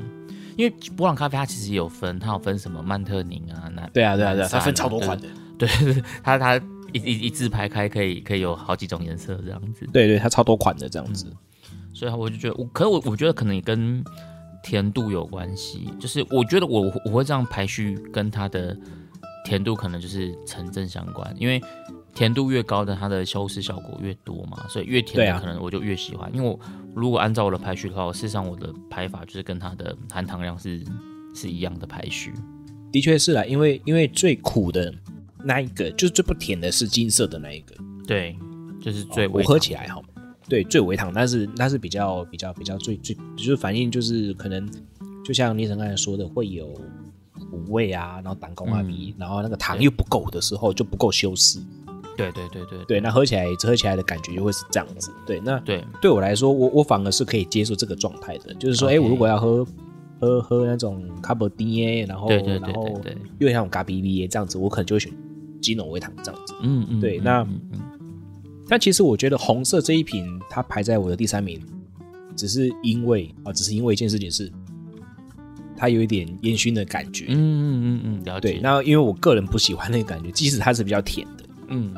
因为波朗咖啡它其实有分，它有分什么曼特宁啊，那对啊对啊对啊，它分超多款的，对，它它一一一字排开，可以可以有好几种颜色这样子。对对，它超多款的这样子。所以我就觉得，我可是我我觉得可能也跟甜度有关系，就是我觉得我我会这样排序，跟它的甜度可能就是成正相关，因为甜度越高的，它的修饰效果越多嘛，所以越甜的可能我就越喜欢。因为我如果按照我的排序的话，我事实上我的排法就是跟它的含糖量是是一样的排序。的确是啦，因为因为最苦的那一个，就是最不甜的是金色的那一个，对，就是最哦我喝起来哈，对，最微糖，但是那是比较比较比较最最就是反应就是可能就像倪晨刚才说的，会有苦味啊，然后胆工啊嗯，然后那个糖又不够的时候就不够修饰，对对对对对，那喝起来喝起来的感觉就会是这样子，对，那对，对我来说，我我反而是可以接受这个状态的，就是说，哎、我如果要喝喝喝那种卡布丁耶，然后然后又像咖比比耶这样子，我可能就会选金浓微糖这样子。嗯嗯，嗯对那嗯嗯。但其实我觉得红色这一瓶它排在我的第三名，只是因为啊，只是因为一件事情是，它有一点烟熏的感觉。嗯嗯嗯嗯，了对，解。那因为我个人不喜欢那个感觉，即使它是比较甜的，嗯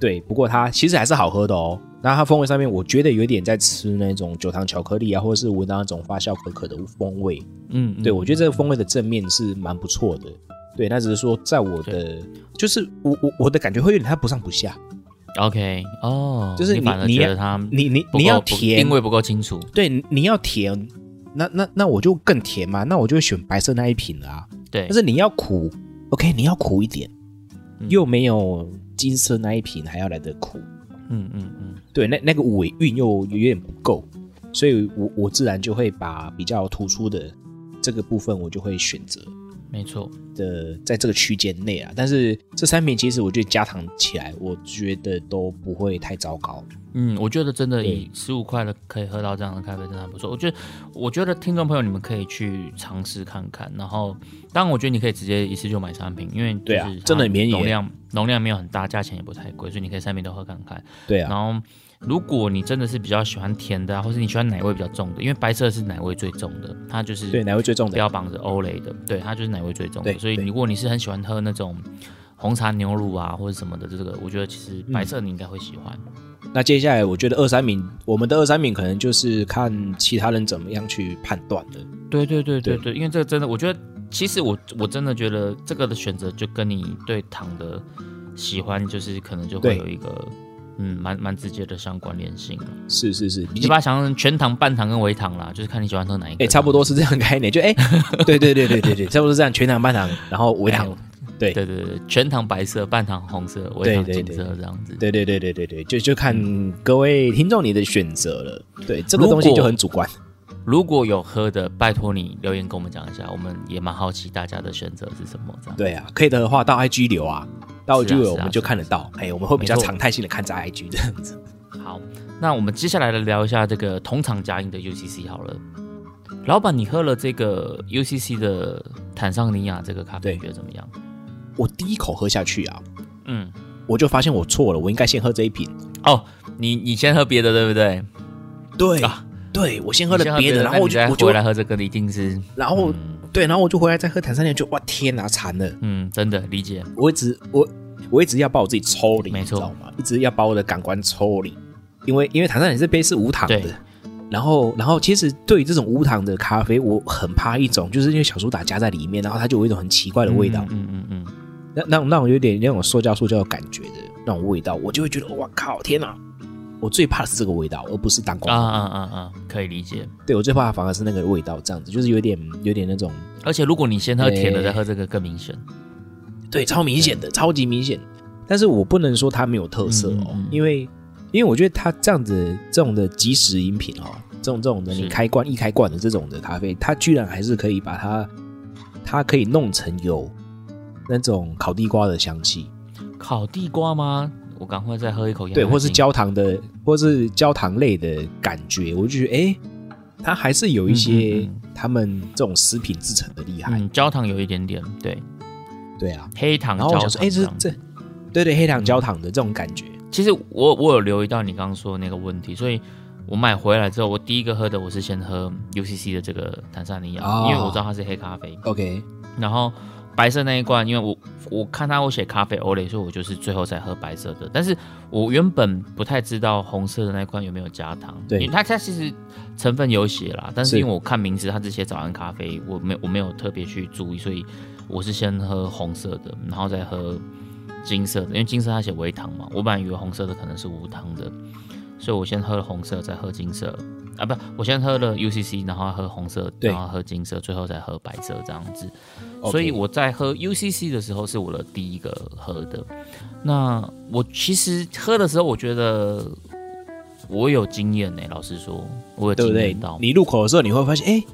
对，不过它其实还是好喝的哦。那它风味上面，我觉得有一点在吃那种酒糖巧克力啊，或者是闻到那种发酵可可的风味。嗯，嗯对我觉得这个风味的正面是蛮不错的。对，那只是说在我的，就是我我我的感觉会有点它不上不下。OK 哦，就是你你觉得它你你你要甜定，位不够清楚。对，你要甜，那那那我就更甜嘛，那我就会选白色那一瓶了啊。对但，是你要苦，OK，你要苦一点，嗯又没有金色那一瓶还要来的苦。嗯嗯嗯，对，那那个尾韵又有点不够，所以我我自然就会把比较突出的这个部分，我就会选择没错。的在这个区间内啊。但是这三瓶其实我觉得加糖起来，我觉得都不会太糟糕。嗯，我觉得真的以十五块的可以喝到这样的咖啡，真的还不错。我觉得，我觉得听众朋友你们可以去尝试看看。然后，当然，我觉得你可以直接一次就买三瓶，因为对啊真的很便宜容量容量没有很大，价钱也不太贵，所以你可以三瓶都喝看看。对啊，然后，如果你真的是比较喜欢甜的啊，或是你喜欢奶味比较重的，因为白色是奶味最重的，它就是对，奶味最重的。标榜着欧蕾的，对，它就是奶味最重的。所以如果你是很喜欢喝那种红茶牛乳啊或者什么的，这个我觉得其实白色你应该会喜欢。那接下来我觉得二三名，我们的二三名可能就是看其他人怎么样去判断的。对对对对对对，因为这个真的，我觉得其实我我真的觉得这个的选择就跟你对糖的喜欢，就是可能就会有一个嗯蛮蛮直接的相关联性。是是是，你就把它想成全糖、半糖跟微糖啦，就是看你喜欢喝哪一个。哎、差不多是这样概念，就哎、对对对对对对，差不多是这样，全糖、半糖，然后微糖，对对对对，全糖白色，半糖红色，微糖金色这样子。对对对对对对，就就看各位听众你的选择了。对，这东西就很主观。如果有喝的，拜托你留言跟我们讲一下，我们也蛮好奇大家的选择是什么。这样对啊，可以的话到 IG 留啊，到 IG 我们就看得到。哎、我们会比较常态性的看在 IG 这样子。好，那我们接下来来聊一下这个同场加印的 UCC 好了。老板，你喝了这个 UCC 的坦桑尼亚这个咖啡，你觉得怎么样？我第一口喝下去啊，嗯，我就发现我错了，我应该先喝这一瓶。哦，你你先喝别的，对不对？对啊对，我先喝了别的，然后我就回来喝这个，一定是然后、对，然后我就回来再喝坦桑尼亚，就哇天哪，惨了！嗯，真的理解。我一直我我一直要把我自己抽离，没错你知道吗？一直要把我的感官抽离，因为因为坦桑尼亚这杯是无糖的。然后，然后，其实对于这种无糖的咖啡，我很怕一种，就是因为小苏打加在里面，然后它就有一种很奇怪的味道，嗯嗯嗯那那那种有点那种塑胶塑胶的感觉的那种味道，我就会觉得哇靠，天哪！我最怕的是这个味道，而不是当啊光。啊啊啊，可以理解。对我最怕的反而是那个味道，这样子就是有点有点那种而且如果你先喝甜的，再喝这个更明显。对超明显的，超级明显。但是我不能说它没有特色哦，嗯嗯嗯因为因为我觉得它这样子这种的即食饮品哦，这种这种的你开罐一开罐的这种的咖啡，它居然还是可以把它它可以弄成有那种烤地瓜的香气，烤地瓜吗？我赶快再喝一口对，或是焦糖的，或是焦糖类的感觉，我就觉得哎，它还是有一些他们这种食品制成的厉害，嗯，焦糖有一点点，对，对啊。黑糖焦糖然后我想说，哎，这这，对对，黑糖焦糖的这种感觉，其实我我有留意到你刚刚说的那个问题，所以我买回来之后，我第一个喝的我是先喝 UCC 的这个坦桑尼亚，哦。因为我知道它是黑咖啡。OK，然后白色那一罐，因为我我看他我写咖啡欧蕾，所以我就是最后才喝白色的。但是我原本不太知道红色的那一罐有没有加糖，对因为它它其实成分有写啦，但是是因为我看名字它只写早安咖啡，我没有我没有特别去注意，所以我是先喝红色的，然后再喝金色的，因为金色它写微糖嘛，我本来以为红色的可能是无糖的，所以我先喝了红色，再喝金色。啊，不，我先喝了 UCC，然后喝红色，然后喝金色，最后再喝白色这样子。所以我在喝 UCC 的时候是我的第一个喝的。那我其实喝的时候，我觉得我有经验呢、老实说，我有经验到。？你入口的时候，你会发现，哎，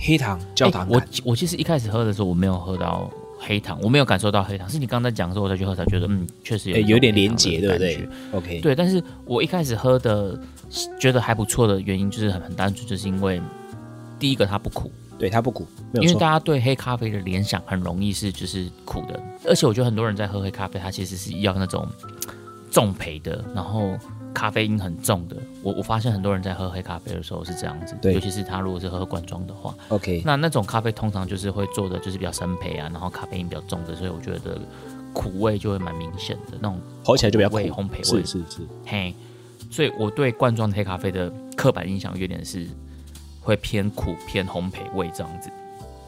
黑糖焦糖我我其实一开始喝的时候，我没有喝到黑糖，我没有感受到黑糖，是你刚才讲的时候我再去喝，才觉得嗯，确实有点连黑糖的结，对不对？OK，对，但是我一开始喝的觉得还不错的原因，就是很很单纯，就是因为第一个它不苦，对，它不苦。因为大家对黑咖啡的联想很容易是就是苦的，而且我觉得很多人在喝黑咖啡，它其实是要那种重焙的，然后咖啡因很重的。我我发现很多人在喝黑咖啡的时候是这样子，对。尤其是他如果是喝罐装的话，OK，那那种咖啡通常就是会做的就是比较深焙啊，然后咖啡因比较重的，所以我觉得苦味就会蛮明显的那种喝起来就比较苦味，烘焙味。是是是，嘿，所以我对罐装的黑咖啡的刻板印象有点是会偏苦、偏烘焙味这样子。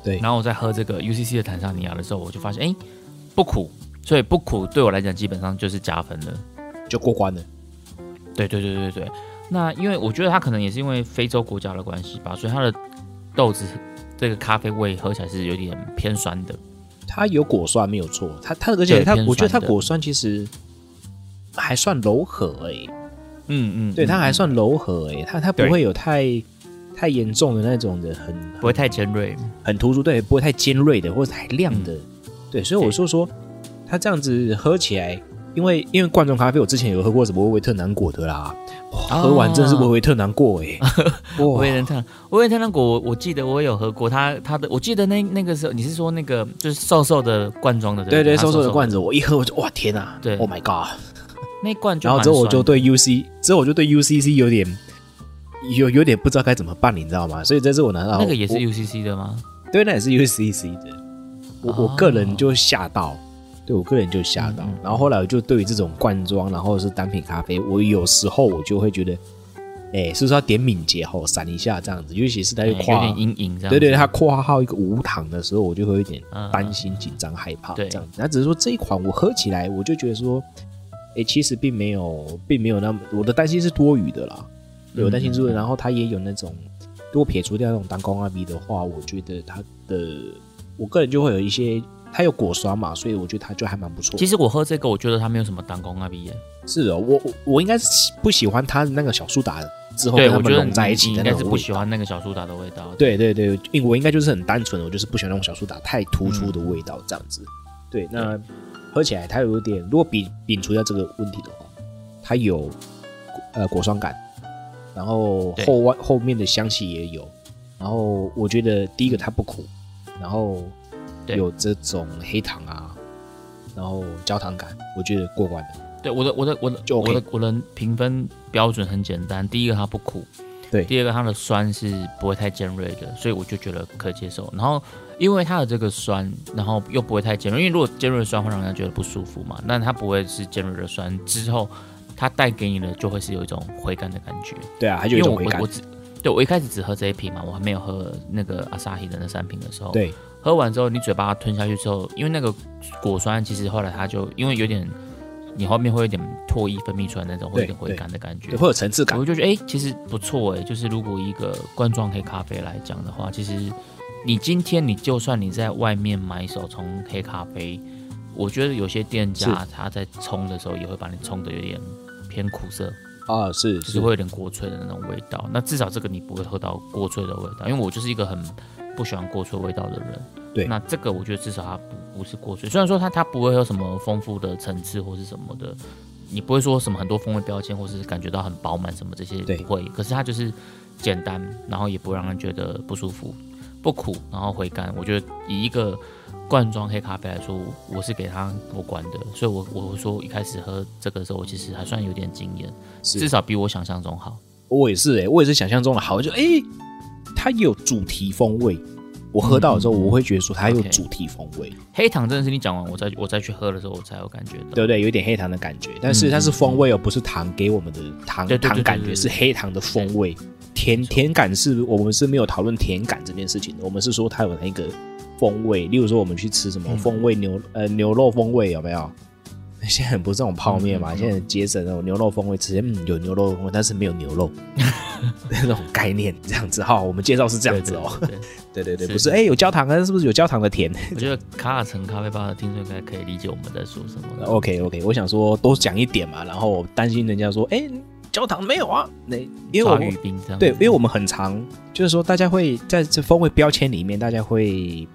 对然后我在喝这个 UCC 的坦桑尼亚的时候，我就发现，哎，不苦，所以不苦对我来讲基本上就是加分了。就过关了。对对对对对。那因为我觉得它可能也是因为非洲国家的关系吧，所以它的豆子这个咖啡味喝起来是有点偏酸的。它有果酸没有错，它它而且它我觉得它果酸其实还算柔和诶、嗯嗯，对，嗯它还算柔和诶、它它不对。会有太太严重的那种的很不会太尖锐。很突出，对，不会太尖锐的或者太亮的，嗯。对，所以我说说它这样子喝起来，因为因为罐装咖啡我之前有喝过什么维维特南果的啦，哇，喝完真的是维维特南果诶、哇。维人特维人特南果，我我记得我有喝过，它它的我记得那那个时候你是说那个就是瘦瘦的罐装的，对对，对不它瘦瘦的。罐子，子，我一喝我就哇天啊，对，Oh my god！那罐就然后之后我就对 UC，之后我就对 UCC 有点有有点不知道该怎么办，你知道吗？所以这次我拿到那个也是 UCC 的吗？对，那也是 UCC 的。我、我哦个人就吓到，对我个人就吓到。嗯嗯然后后来我就对于这种罐装，然后是单品咖啡，我有时候我就会觉得，哎，是不是要点敏捷吼闪一下这样子？尤其是在哎有，点阴影这样。对对，它括号一个无糖的时候，我就会有点嗯担心、紧张、害怕这样子。那只是说这一款我喝起来，我就觉得说，哎，其实并没有，并没有那么我的担心是多余的啦。对我担心是然后它也有那种，如果撇除掉那种单工阿 B 的话，我觉得它的，我个人就会有一些，它有果酸嘛，所以我觉得它就还蛮不错。其实我喝这个，我觉得它没有什么当工啊鼻炎。是哦，我我我应该是喜不喜欢它那个小苏打之后对，跟它们我觉得融在一起应的那种味道该是不喜欢那个小苏打的味道。对对对，因为我应该就是很单纯的，我就是不喜欢那种小苏打太突出的味道这样子。对，那喝起来它有点，如果比摒除掉这个问题的话，它有呃果酸感，然后后外后面的香气也有，然后我觉得第一个它不苦，然后有这种黑糖啊，然后焦糖感，我觉得过关的。对，我的我的我的就 OK 我的我的评分标准很简单，第一个它不苦，对第二个它的酸是不会太尖锐的，所以我就觉得可接受。然后因为它的这个酸，然后又不会太尖锐，因为如果尖锐的酸会让人家觉得不舒服嘛，那它不会是尖锐的酸，之后它带给你的就会是有一种回甘的感觉。对啊，它就因有一种回甘为我我我。只对我一开始只喝这一瓶嘛，我还没有喝那个阿萨希的那三瓶的时候，对喝完之后，你嘴巴吞下去之后，因为那个果酸其实后来它就因为有点你后面会有点唾液分泌出来那种，会有点回甘的感觉，。会有层次感我。就觉得哎、诶其实不错哎、就是如果一个罐装黑咖啡来讲的话，其实你今天你就算你在外面买手冲黑咖啡，我觉得有些店家他在冲的时候也会把你冲的有点偏苦涩，啊，是就是会有点过脆的那种味道。那至少这个你不会喝到过脆的味道，因为我就是一个很不喜欢过脆味道的人。对那这个我觉得至少它不不是过脆，虽然说它它不会有什么丰富的层次或是什么的，你不会说什么很多风味标签，或是感觉到很饱满什么这些对不会。可是它就是简单，然后也不让人觉得不舒服，不苦，然后回甘。我觉得以一个罐装黑咖啡来说，我是给它过关的，所以我我说一开始喝这个的时候，我其实还算有点经验，是至少比我想象中好。我也是哎、我也是想象中的好，就哎、它有主题风味。我喝到的时候，我会觉得说它有主题风味，黑糖真的是你讲完，我再我再去喝的时候，我才有感觉到。对不对？有一点黑糖的感觉，但是它是风味哦，不是糖给我们的糖糖感觉，是黑糖的风味。甜甜感是我们是没有讨论甜感这件事情的，我们是说它有那个风味。例如说我们去吃什么嗯风味牛呃牛肉风味有没有？现在很不是这种泡面嘛，现在节省那种牛肉风味，直接嗯有牛肉风味，但是没有牛肉 那种概念，这样子哈。我们介绍是这样子哦，对对 对不是哎、有焦糖，但是是不是有焦糖的甜我觉得卡尔城咖啡吧的听众应该可以理解我们在说什么。？OK OK，我想说多讲一点嘛，然后担心人家说哎、焦糖没有啊，那因为我抓们。对，因为我们很常就是说，大家会在这风味标签里面，大家会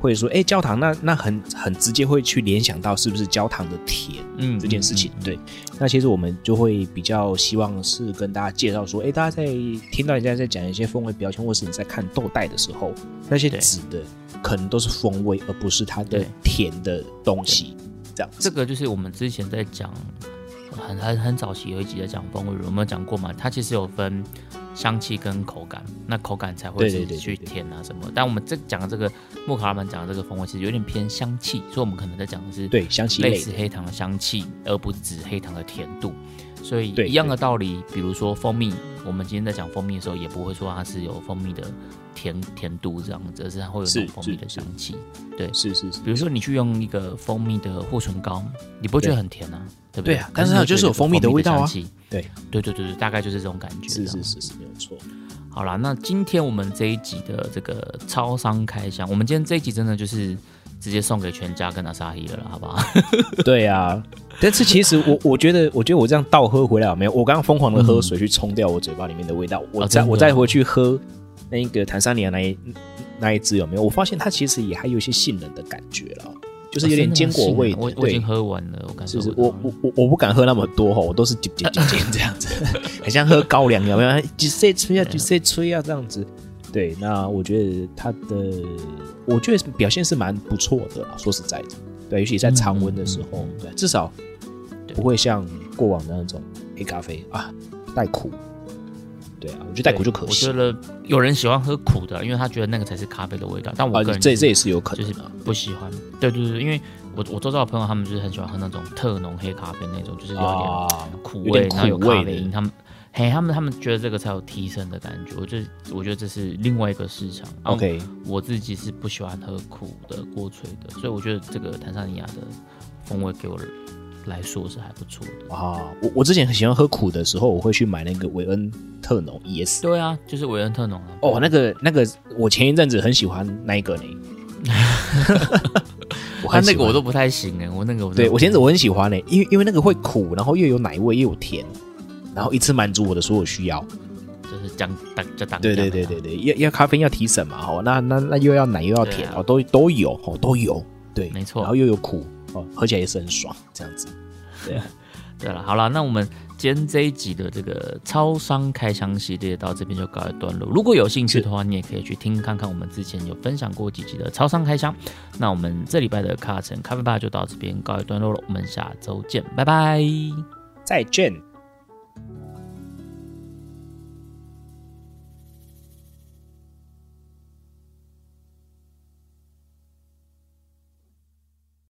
会说，哎，焦糖，那那很很直接会去联想到是不是焦糖的甜嗯这件事情。嗯嗯对，那其实我们就会比较希望是跟大家介绍说，哎，大家在听到人家在讲一些风味标签，或是你在看豆袋的时候，那些对指的可能都是风味，而不是它的对甜的东西。这样子，这个就是我们之前在讲很很很早期有一集在讲风味轮，有没有讲过嘛？它其实有分香气跟口感，那口感才会去甜啊什么。但我们这讲的这个木卡拉曼讲的这个风味，其实有点偏香气，所以我们可能在讲的是对香气类似黑糖的香气，而不止黑糖的甜度。所以一样的道理，比如说蜂蜜，我们今天在讲蜂蜜的时候，也不会说它是有蜂蜜的甜甜度这样子，而是它会有那种蜂蜜的香气。对。是是是，比如说你去用一个蜂蜜的护唇膏，你不会觉得很甜啊，对不对？对啊但是它就是有蜂蜜的味道对对对对对，大概就是这种感觉。是是是是没有错。好啦，那今天我们这一集的这个超商开箱，我们今天这一集真的就是直接送给全家跟阿萨希了啦，好不好？对啊，但是其实我我觉得，我觉得我这样倒喝回来有没有？我刚刚疯狂的喝水去冲掉我嘴巴里面的味道，我再、我再回去喝那个坦桑尼亚那一那一支有没有？我发现它其实也还有一些杏仁的感觉了，就是有点坚果味我我已经，喝完了，我感觉是是，我我我我不敢喝那么多哈，我都是点点点点这样子，很像喝高粱有没有？几岁吹啊，几岁吹啊这样子。对，那我觉得它的，我觉得表现是蛮不错的啦。说实在的，对，尤其在常温的时候，嗯嗯嗯对，至少不会像过往的那种黑咖啡啊带苦。对啊，我觉得带苦就可惜我觉。得有人喜欢喝苦的，因为他觉得那个才是咖啡的味道，但我啊个，人是这这也是有可就是能。不喜欢。对对对，因为我我周遭的朋友他们就是很喜欢喝那种特浓黑咖啡那种，就是有点啊，苦味，然后有咖啡因，他们。嘿，他们他们觉得这个才有提升的感觉，我觉得我觉得这是另外一个市场。啊 OK，我自己是不喜欢喝苦的、过脆的，所以我觉得这个坦桑尼亚的风味给我来说是还不错的。啊，我我之前很喜欢喝苦的时候，我会去买那个维恩特浓 ES。对啊，就是维恩特浓啊。哦，那个那个，我前一阵子很喜欢那一个呢。我他很喜欢那个我都不太行哎，我那个我对我前阵子我很喜欢呢，因为因为那个会苦，然后又有奶味又有甜，然后一次满足我的所有需要。就是讲当就当对对对对对，要要咖啡要提神嘛，哦，那那那又要奶又要甜啊哦，都都有哦，都有。对，没错然后又有苦哦，喝起来也是很爽，这样子。对啊，对了，好了，那我们今天这一集的这个超商开箱系列到这边就告一段落。如果有兴趣的话，你也可以去听看看我们之前有分享过几集的超商开箱。那我们这礼拜的卡城咖啡吧就到这边告一段落了，我们下周见，拜拜。再见。